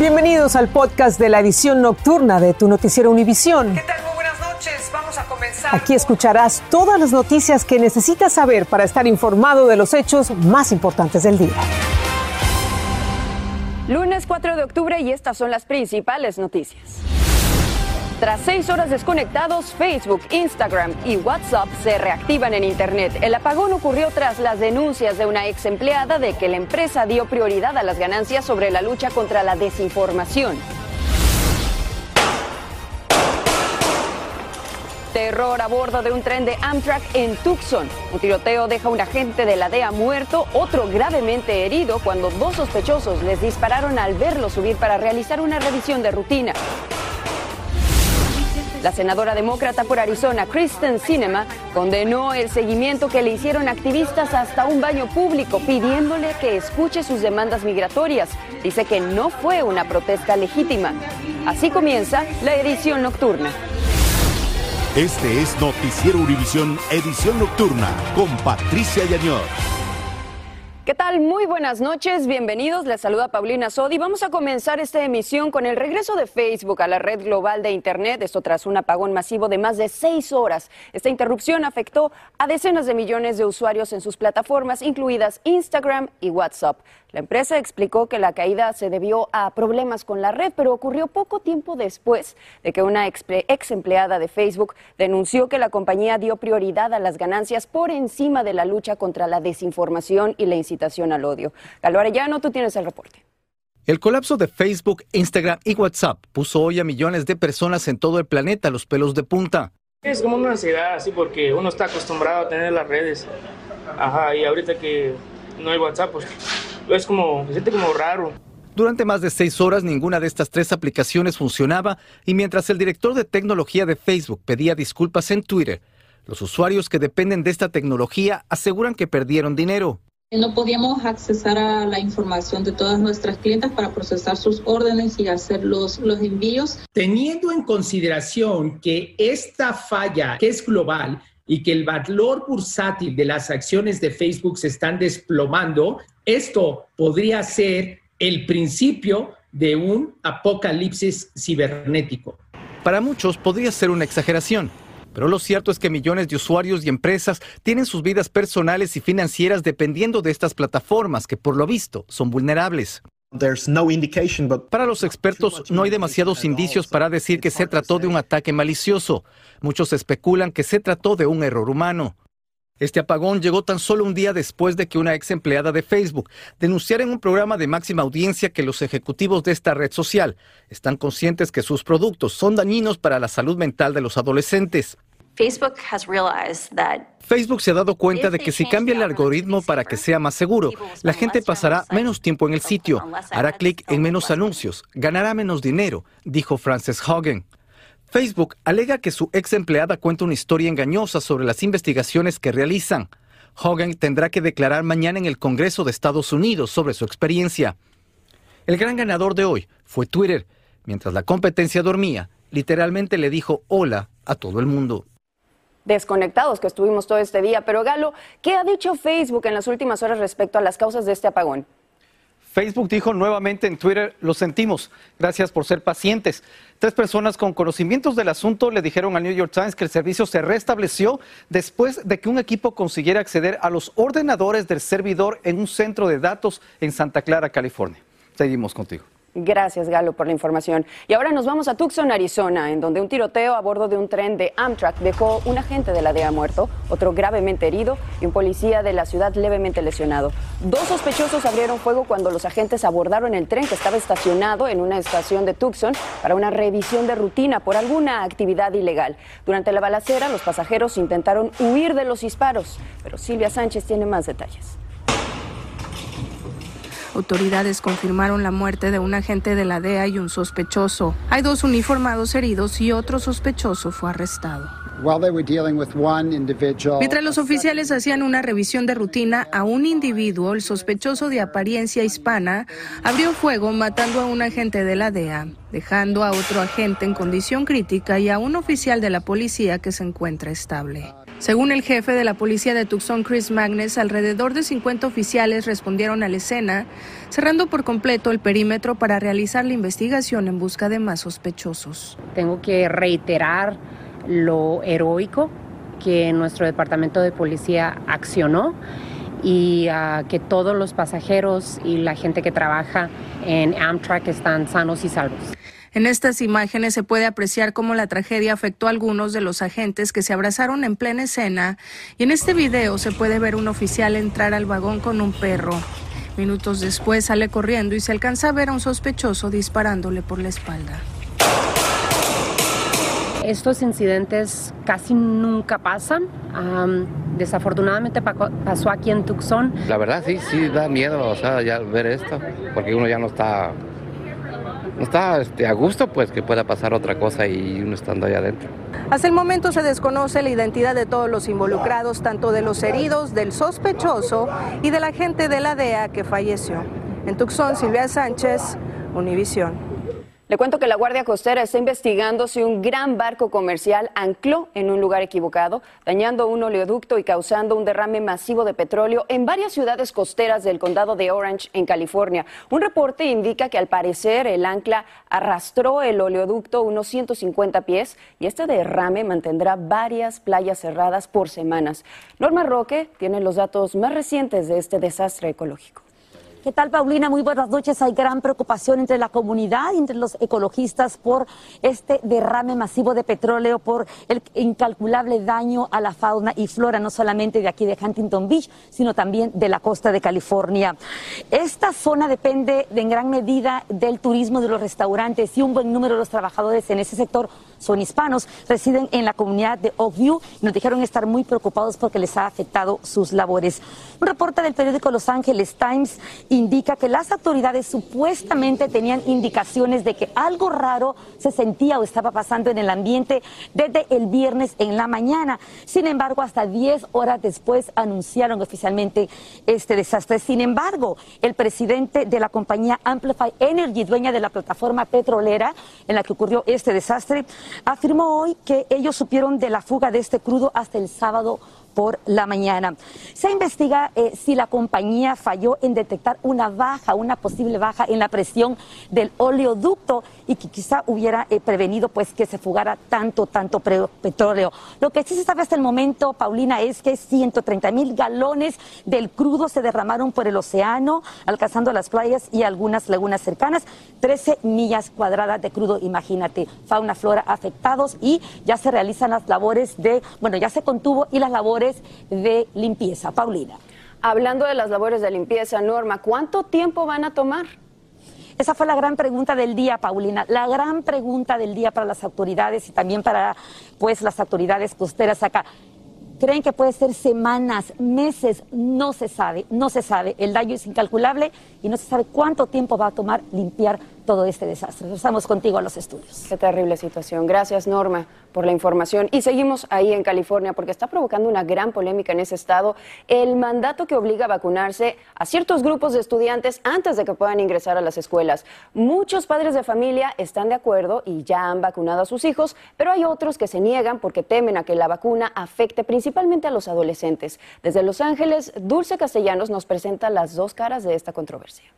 Bienvenidos al podcast de la edición nocturna de tu noticiero Univisión. ¿Qué tal? Muy buenas noches. Vamos a comenzar. Aquí escucharás todas las noticias que necesitas saber para estar informado de los hechos más importantes del día. Lunes 4 de octubre y estas son las principales noticias. Tras seis horas desconectados, Facebook, Instagram y WhatsApp se reactivan en Internet. El apagón ocurrió tras las denuncias de una ex empleada de que la empresa dio prioridad a las ganancias sobre la lucha contra la desinformación. Terror a bordo de un tren de Amtrak en Tucson. Un tiroteo deja a un agente de la DEA muerto, otro gravemente herido cuando dos sospechosos les dispararon al verlo subir para realizar una revisión de rutina. La senadora demócrata por Arizona, Kristen Sinema, condenó el seguimiento que le hicieron activistas hasta un baño público pidiéndole que escuche sus demandas migratorias. Dice que no fue una protesta legítima. Así comienza la edición nocturna. Este es Noticiero Univisión Edición Nocturna con Patricia Yañor. ¿Qué tal? Muy buenas noches, bienvenidos. Les saluda Paulina Sodi. Vamos a comenzar esta emisión con el regreso de Facebook a la red global de Internet, esto tras un apagón masivo de más de seis horas. Esta interrupción afectó a decenas de millones de usuarios en sus plataformas, incluidas Instagram y WhatsApp. La empresa explicó que la caída se debió a problemas con la red, pero ocurrió poco tiempo después de que una ex empleada de Facebook denunció que la compañía dio prioridad a las ganancias por encima de la lucha contra la desinformación y la incitación al odio. Galo Arellano, tú tienes el reporte. El colapso de Facebook, Instagram y WhatsApp puso hoy a millones de personas en todo el planeta los pelos de punta. Es como una ansiedad, así, porque uno está acostumbrado a tener las redes. Ajá, y ahorita que no hay WhatsApp, pues es como, se siente como raro. Durante más de seis horas ninguna de estas tres aplicaciones funcionaba y mientras el director de tecnología de Facebook pedía disculpas en Twitter, los usuarios que dependen de esta tecnología aseguran que perdieron dinero. No podíamos accesar a la información de todas nuestras clientes para procesar sus órdenes y hacer los, los envíos. Teniendo en consideración que esta falla, que es global, y que el valor bursátil de las acciones de Facebook se están desplomando, esto podría ser el principio de un apocalipsis cibernético. Para muchos podría ser una exageración, pero lo cierto es que millones de usuarios y empresas tienen sus vidas personales y financieras dependiendo de estas plataformas que por lo visto son vulnerables. Para los expertos no hay demasiados indicios para decir que se trató de un ataque malicioso. Muchos especulan que se trató de un error humano. Este apagón llegó tan solo un día después de que una ex empleada de Facebook denunciara en un programa de máxima audiencia que los ejecutivos de esta red social están conscientes que sus productos son dañinos para la salud mental de los adolescentes. Facebook se ha dado cuenta de que si cambia el algoritmo para que sea más seguro, la gente pasará menos tiempo en el sitio, hará clic en menos anuncios, ganará menos dinero, dijo Frances Hogan. Facebook alega que su ex empleada cuenta una historia engañosa sobre las investigaciones que realizan. Hogan tendrá que declarar mañana en el Congreso de Estados Unidos sobre su experiencia. El gran ganador de hoy fue Twitter. Mientras la competencia dormía, literalmente le dijo hola a todo el mundo desconectados que estuvimos todo este día. Pero Galo, ¿qué ha dicho Facebook en las últimas horas respecto a las causas de este apagón? Facebook dijo nuevamente en Twitter, lo sentimos, gracias por ser pacientes. Tres personas con conocimientos del asunto le dijeron al New York Times que el servicio se restableció después de que un equipo consiguiera acceder a los ordenadores del servidor en un centro de datos en Santa Clara, California. Seguimos contigo. Gracias, Galo, por la información. Y ahora nos vamos a Tucson, Arizona, en donde un tiroteo a bordo de un tren de Amtrak dejó un agente de la DEA muerto, otro gravemente herido y un policía de la ciudad levemente lesionado. Dos sospechosos abrieron fuego cuando los agentes abordaron el tren que estaba estacionado en una estación de Tucson para una revisión de rutina por alguna actividad ilegal. Durante la balacera, los pasajeros intentaron huir de los disparos, pero Silvia Sánchez tiene más detalles. Autoridades confirmaron la muerte de un agente de la DEA y un sospechoso. Hay dos uniformados heridos y otro sospechoso fue arrestado. Mientras los oficiales hacían una revisión de rutina a un individuo, el sospechoso de apariencia hispana abrió fuego matando a un agente de la DEA, dejando a otro agente en condición crítica y a un oficial de la policía que se encuentra estable. Según el jefe de la policía de Tucson, Chris Magnes, alrededor de 50 oficiales respondieron a la escena, cerrando por completo el perímetro para realizar la investigación en busca de más sospechosos. Tengo que reiterar lo heroico que nuestro departamento de policía accionó y uh, que todos los pasajeros y la gente que trabaja en Amtrak están sanos y salvos. En estas imágenes se puede apreciar cómo la tragedia afectó a algunos de los agentes que se abrazaron en plena escena y en este video se puede ver un oficial entrar al vagón con un perro. Minutos después sale corriendo y se alcanza a ver a un sospechoso disparándole por la espalda. Estos incidentes casi nunca pasan. desafortunadamente pasó aquí en Tucson. La verdad sí, sí da miedo, o sea, ya ver esto, porque uno ya no está está este, a gusto, pues que pueda pasar otra cosa y uno estando ahí adentro. Hasta el momento se desconoce la identidad de todos los involucrados, tanto de los heridos, del sospechoso y de la gente de la DEA que falleció. En Tucson, Silvia Sánchez, Univisión. Le cuento que la Guardia Costera está investigando si un gran barco comercial ancló en un lugar equivocado, dañando un oleoducto y causando un derrame masivo de petróleo en varias ciudades costeras del condado de Orange, en California. Un reporte indica que al parecer el ancla arrastró el oleoducto unos 150 pies y este derrame mantendrá varias playas cerradas por semanas. Norma Roque tiene los datos más recientes de este desastre ecológico. ¿Qué tal, Paulina? Muy buenas noches. Hay gran preocupación entre la comunidad y entre los ecologistas por este derrame masivo de petróleo, por el incalculable daño a la fauna y flora, no solamente de aquí de Huntington Beach, sino también de la costa de California. Esta zona depende en gran medida del turismo de los restaurantes y un buen número de los trabajadores en ese sector son hispanos, residen en la comunidad de Oakview y nos dijeron estar muy preocupados porque les ha afectado sus labores. Un reporte del periódico Los Angeles Times indica que las autoridades supuestamente tenían indicaciones de que algo raro se sentía o estaba pasando en el ambiente desde el viernes en la mañana. Sin embargo, hasta 10 horas después anunciaron oficialmente este desastre. Sin embargo, el presidente de la compañía Amplify Energy, dueña de la plataforma petrolera en la que ocurrió este desastre, afirmó hoy que ellos supieron de la fuga de este crudo hasta el sábado por la mañana. Se investiga eh, si la compañía falló en detectar una baja, una posible baja en la presión del oleoducto y que quizá hubiera eh, prevenido pues que se fugara tanto, tanto petróleo. Lo que sí se sabe hasta el momento, Paulina, es que 130 mil galones del crudo se derramaron por el océano, alcanzando las playas y algunas lagunas cercanas. 13 millas cuadradas de crudo, imagínate, fauna, flora afectados y ya se realizan las labores de, bueno, ya se contuvo y las labores de limpieza. Paulina. Hablando de las labores de limpieza, Norma, ¿cuánto tiempo van a tomar? Esa fue la gran pregunta del día, Paulina. La gran pregunta del día para las autoridades y también para pues las autoridades costeras acá. Creen que puede ser semanas, meses, no se sabe, no se sabe. El daño es incalculable y no se sabe cuánto tiempo va a tomar limpiar todo este desastre. Estamos contigo a los estudios. Qué terrible situación. Gracias, Norma, por la información. Y seguimos ahí en California porque está provocando una gran polémica en ese estado el mandato que obliga a vacunarse a ciertos grupos de estudiantes antes de que puedan ingresar a las escuelas. Muchos padres de familia están de acuerdo y ya han vacunado a sus hijos, pero hay otros que se niegan porque temen a que la vacuna afecte principalmente a los adolescentes. Desde Los Ángeles, Dulce Castellanos nos presenta las dos caras de esta controversia.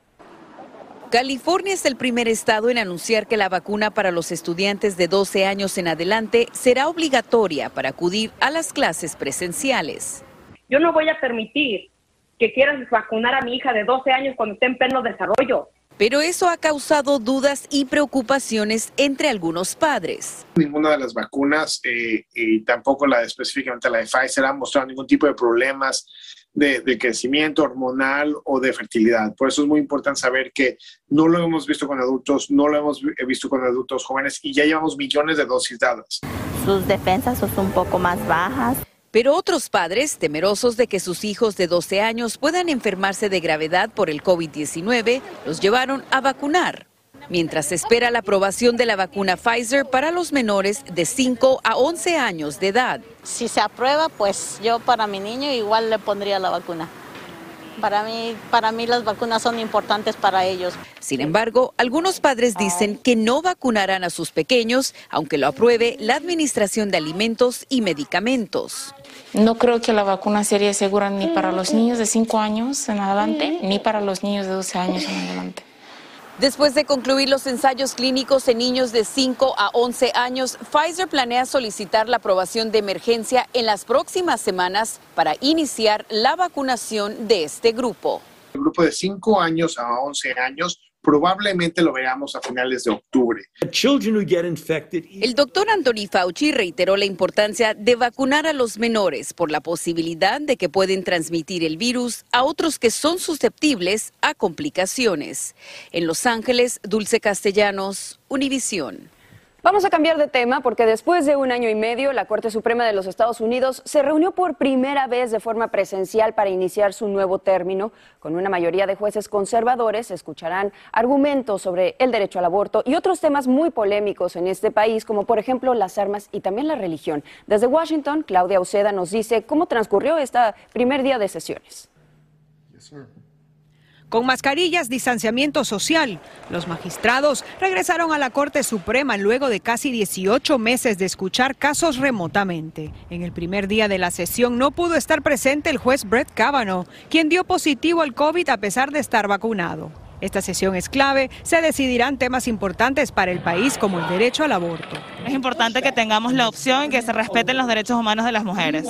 California es el primer estado en anunciar que la vacuna para los estudiantes de 12 años en adelante será obligatoria para acudir a las clases presenciales. Yo no voy a permitir que quieran vacunar a mi hija de 12 años cuando esté en pleno desarrollo. Pero eso ha causado dudas y preocupaciones entre algunos padres. Ninguna de las vacunas, eh, y tampoco la específicamente la de Pfizer, ha mostrado ningún tipo de problemas de, crecimiento hormonal o de fertilidad. Por eso es muy importante saber que no lo hemos visto con adultos, no lo hemos visto con adultos jóvenes y ya llevamos millones de dosis dadas. Sus defensas son un poco más bajas. Pero otros padres, temerosos de que sus hijos de 12 años puedan enfermarse de gravedad por el COVID-19, los llevaron a vacunar mientras se espera la aprobación de la vacuna Pfizer para los menores de 5 a 11 años de edad. Si se aprueba, pues yo para mi niño igual le pondría la vacuna. Para mí, para mí las vacunas son importantes para ellos. Sin embargo, algunos padres dicen que no vacunarán a sus pequeños, aunque lo apruebe la Administración de Alimentos y Medicamentos. No creo que la vacuna sería segura ni para los niños de 5 años en adelante, ni para los niños de 12 años en adelante. Después de concluir los ensayos clínicos en niños de 5 a 11 años, Pfizer planea solicitar la aprobación de emergencia en las próximas semanas para iniciar la vacunación de este grupo. El grupo de 5 años a 11 años probablemente lo veamos a finales de octubre. El doctor Anthony Fauci reiteró la importancia de vacunar a los menores por la posibilidad de que pueden transmitir el virus a otros que son susceptibles a complicaciones. En Los Ángeles, Dulce Castellanos, Univisión. Vamos a cambiar de tema porque después de un año y medio, la Corte Suprema de los Estados Unidos se reunió por primera vez de forma presencial para iniciar su nuevo término. Con una mayoría de jueces conservadores, escucharán argumentos sobre el derecho al aborto y otros temas muy polémicos en este país, como por ejemplo las armas y también la religión. Desde Washington, Claudia Uceda nos dice cómo transcurrió este primer día de sesiones. Con mascarillas, distanciamiento social, los magistrados regresaron a la Corte Suprema luego de casi 18 meses de escuchar casos remotamente. En el primer día de la sesión no pudo estar presente el juez Brett Kavanaugh, quien dio positivo al COVID a pesar de estar vacunado. Esta sesión es clave, se decidirán temas importantes para el país como el derecho al aborto. Es importante que tengamos la opción y que se respeten los derechos humanos de las mujeres.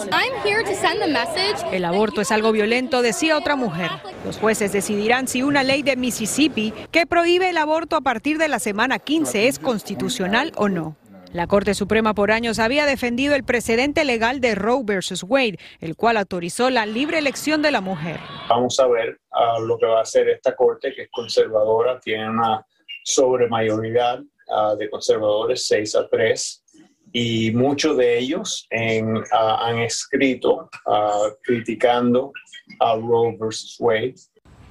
El aborto es algo violento, decía otra mujer. Los jueces decidirán si una ley de Mississippi que prohíbe el aborto a partir de la semana 15 es constitucional o no. La Corte Suprema por años había defendido el precedente legal de Roe versus Wade, el cual autorizó la libre elección de la mujer. Vamos a ver ah, lo que va a hacer esta Corte, que es conservadora, tiene una sobremayoría uh, de conservadores, 6 a 3, y muchos de ellos ah, han escrito criticando a Roe versus Wade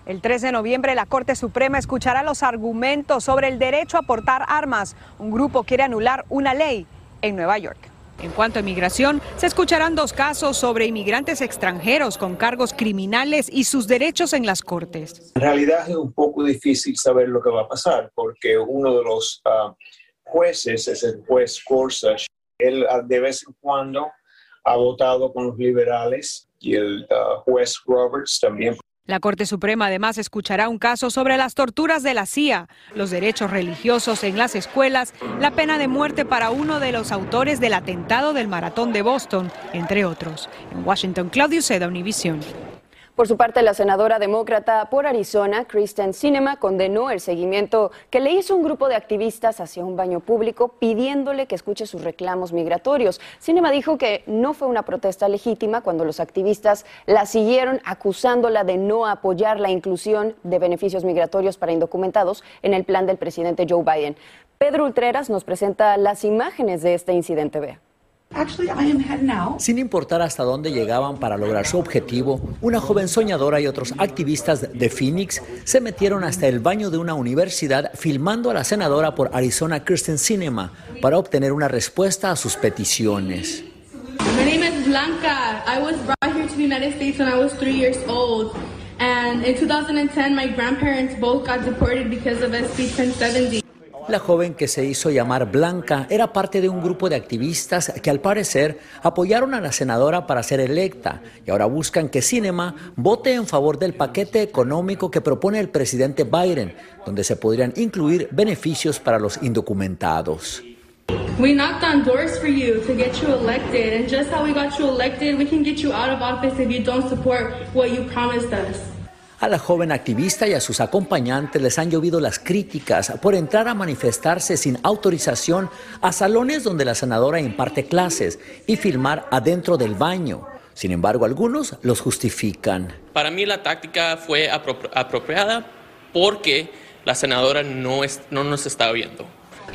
el 3 de noviembre la Corte Suprema escuchará los argumentos sobre el derecho a portar armas. Un grupo quiere anular una ley en Nueva York. En cuanto a inmigración, se escucharán dos casos sobre inmigrantes extranjeros con cargos criminales y sus derechos en las cortes. En realidad es un poco difícil saber lo que va a pasar porque uno de los ah, jueces es el juez Gorsuch. Él ah, de vez en cuando ha votado con los liberales y el ah, juez Roberts también la Corte Suprema además escuchará un caso sobre las torturas de la CIA, los derechos religiosos en las escuelas, la pena de muerte para uno de los autores del atentado del maratón de Boston, entre otros. En Washington, Claudio Seda, Univision. Por su parte, la senadora demócrata por Arizona, Kristen Sinema, condenó el seguimiento que le hizo un grupo de activistas hacia un baño público pidiéndole que escuche sus reclamos migratorios. Sinema dijo que no fue una protesta legítima cuando los activistas la siguieron acusándola de no apoyar la inclusión de beneficios migratorios para indocumentados en el plan del presidente Joe Biden. Pedro Ultreras nos presenta las imágenes de este incidente. Vea. Sin importar hasta dónde llegaban para lograr su objetivo, una joven soñadora y otros activistas de Phoenix se metieron hasta el baño de una universidad filmando a la senadora por Arizona Kristen Cinema para obtener una respuesta a sus peticiones. My name is Blanca. I was brought here to the United States when I was three years old. And in 2010, my grandparents both got deported because of SB 1070. La joven que se hizo llamar Blanca era parte de un grupo de activistas que al parecer apoyaron a la senadora para ser electa y ahora buscan que Cinema vote en favor del paquete económico que propone el presidente Biden, donde se podrían incluir beneficios para los indocumentados. We knocked on doors for you to get you elected, and just how we got you elected, we can get you out of office if you don't support what you promised us. A la joven activista y a sus acompañantes les han llovido las críticas por entrar a manifestarse sin autorización a salones donde la senadora imparte clases y filmar adentro del baño. Sin embargo, algunos los justifican. Para mí la táctica fue apropiada porque la senadora no, no nos estaba viendo.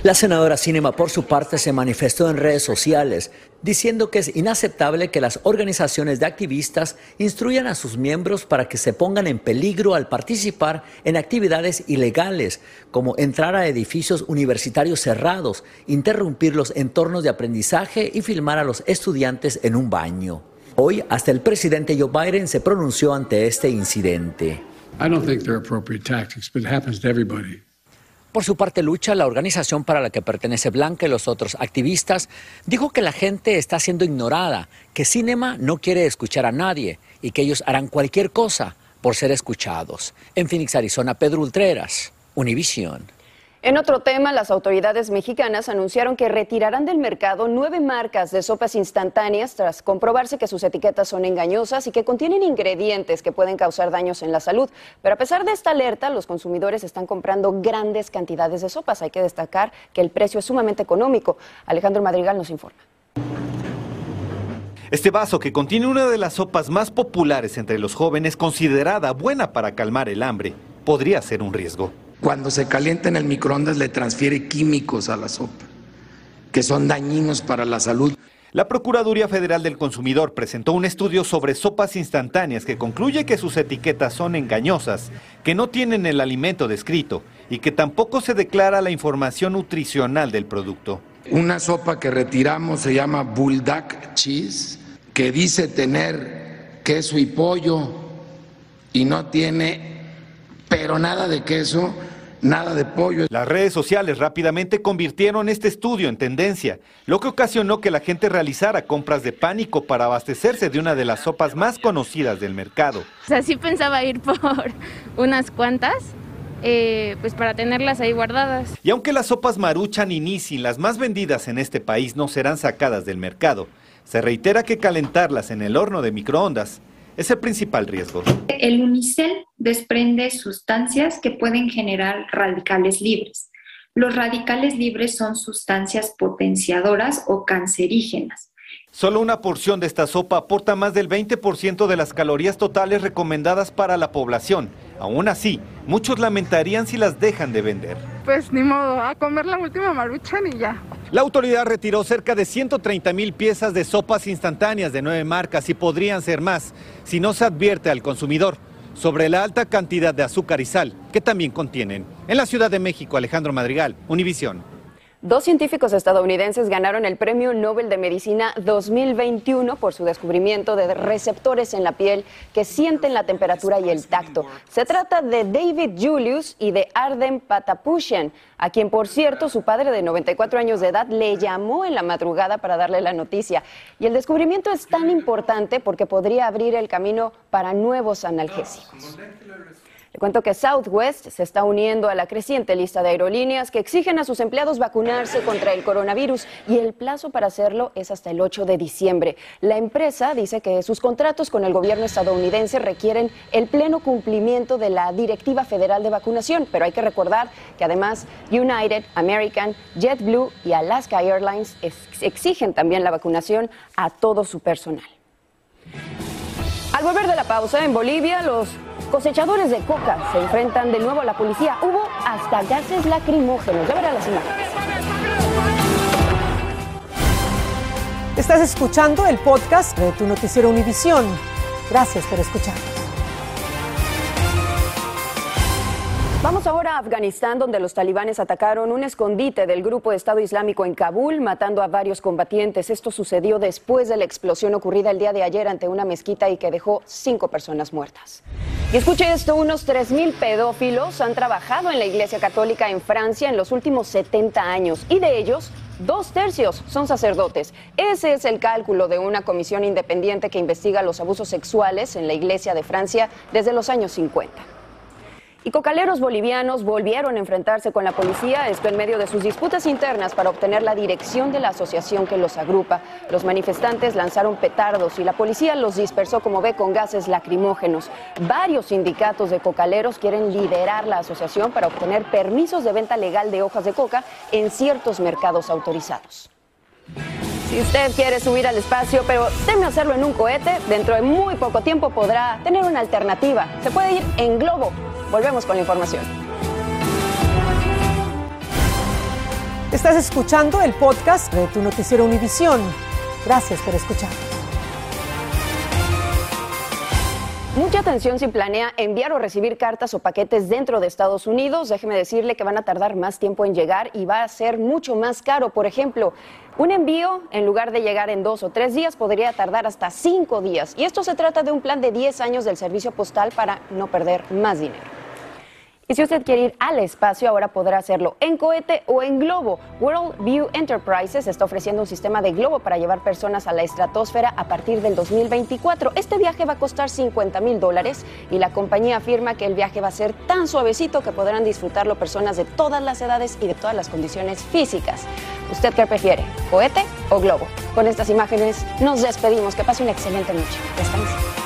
La senadora Cinema, por su parte, se manifestó en redes sociales diciendo que es inaceptable que las organizaciones de activistas instruyan a sus miembros para que se pongan en peligro al participar en actividades ilegales, como entrar a edificios universitarios cerrados, interrumpir los entornos de aprendizaje y filmar a los estudiantes en un baño. Hoy, hasta el presidente Joe Biden se pronunció ante este incidente. I don't think they're appropriate tactics, but it happens to everybody. Por su parte, Lucha, la organización para la que pertenece Blanca y los otros activistas, dijo que la gente está siendo ignorada, que Cinema no quiere escuchar a nadie y que ellos harán cualquier cosa por ser escuchados. En Phoenix, Arizona, Pedro Ultreras, Univisión. En otro tema, las autoridades mexicanas anunciaron que retirarán del mercado nueve marcas de sopas instantáneas tras comprobarse que sus etiquetas son engañosas y que contienen ingredientes que pueden causar daños en la salud. Pero a pesar de esta alerta, los consumidores están comprando grandes cantidades de sopas. Hay que destacar que el precio es sumamente económico. Alejandro Madrigal nos informa. Este vaso, que contiene una de las sopas más populares entre los jóvenes, considerada buena para calmar el hambre, podría ser un riesgo. Cuando se calienta en el microondas le transfiere químicos a la sopa, que son dañinos para la salud. La Procuraduría Federal del Consumidor presentó un estudio sobre sopas instantáneas que concluye que sus etiquetas son engañosas, que no tienen el alimento descrito y que tampoco se declara la información nutricional del producto. Una sopa que retiramos se llama Bulldog Cheese, que dice tener queso y pollo y no tiene pero nada de queso, nada de pollo. Las redes sociales rápidamente convirtieron este estudio en tendencia, lo que ocasionó que la gente realizara compras de pánico para abastecerse de una de las sopas más conocidas del mercado. O sea, sí pensaba ir por unas cuantas. Eh, pues para tenerlas ahí guardadas. Y aunque las sopas Maruchan y Nissin, las más vendidas en este país, no serán sacadas del mercado, se reitera que calentarlas en el horno de microondas es el principal riesgo. El unicel desprende sustancias que pueden generar radicales libres. Los radicales libres son sustancias potenciadoras o cancerígenas. Solo una porción de esta sopa aporta más del 20% de las calorías totales recomendadas para la población. Aún así, muchos lamentarían si las dejan de vender. Pues ni modo, a comer la última maruchan y ya. La autoridad retiró cerca de 130 mil piezas de sopas instantáneas de nueve marcas y podrían ser más si no se advierte al consumidor sobre la alta cantidad de azúcar y sal que también contienen. En la Ciudad de México, Alejandro Madrigal, Univisión. Dos científicos estadounidenses ganaron el Premio Nobel de Medicina 2021 por su descubrimiento de receptores en la piel que sienten la temperatura y el tacto. Se trata de David Julius y de Arden Patapushian, a quien, por cierto, su padre de 94 años de edad le llamó en la madrugada para darle la noticia. Y el descubrimiento es tan importante porque podría abrir el camino para nuevos analgésicos. Le cuento que Southwest se está uniendo a la creciente lista de aerolíneas que exigen a sus empleados vacunarse contra el coronavirus y el plazo para hacerlo es hasta el 8 de diciembre. La empresa dice que sus contratos con el gobierno estadounidense requieren el pleno cumplimiento de la Directiva Federal de Vacunación, pero hay que recordar que además United, American, JetBlue y Alaska Airlines exigen también la vacunación a todo su personal. Al volver de la pausa, en Bolivia los Cosechadores de coca se enfrentan de nuevo a la policía. Hubo hasta gases lacrimógenos. Ya verá las imágenes. Estás escuchando el podcast de tu noticiero Univisión. Gracias por escucharnos. Vamos ahora a Afganistán, donde los talibanes atacaron un escondite del grupo de Estado Islámico en Kabul, matando a varios combatientes. Esto sucedió después de la explosión ocurrida el día de ayer ante una mezquita y que dejó cinco personas muertas. Y escuche esto, unos 3.000 pedófilos han trabajado en la Iglesia Católica en Francia en los últimos 70 años y de ellos dos tercios son sacerdotes. Ese es el cálculo de una comisión independiente que investiga los abusos sexuales en la Iglesia de Francia desde los años 50. Y cocaleros bolivianos volvieron a enfrentarse con la policía, esto en medio de sus disputas internas para obtener la dirección de la asociación que los agrupa. Los manifestantes lanzaron petardos y la policía los dispersó, como ve, con gases lacrimógenos. Varios sindicatos de cocaleros quieren liderar la asociación para obtener permisos de venta legal de hojas de coca en ciertos mercados autorizados. Si usted quiere subir al espacio, pero teme hacerlo en un cohete, dentro de muy poco tiempo podrá tener una alternativa. Se puede ir en globo Volvemos con la información. Estás escuchando el podcast de tu noticiero Univisión. Gracias por escuchar. Mucha atención si planea enviar o recibir cartas o paquetes dentro de Estados Unidos. Déjeme decirle que van a tardar más tiempo en llegar y va a ser mucho más caro. Por ejemplo, un envío, en lugar de llegar en dos o tres días, podría tardar hasta cinco días. Y esto se trata de un plan de 10 años del servicio postal para no perder más dinero. Y si usted quiere ir al espacio, ahora podrá hacerlo en cohete o en globo. World View Enterprises está ofreciendo un sistema de globo para llevar personas a la estratosfera a partir del 2024. Este viaje va a costar 50 mil dólares y la compañía afirma que el viaje va a ser tan suavecito que podrán disfrutarlo personas de todas las edades y de todas las condiciones físicas. ¿Usted qué prefiere, cohete o globo? Con estas imágenes nos despedimos. Que pase una excelente noche. Descanse.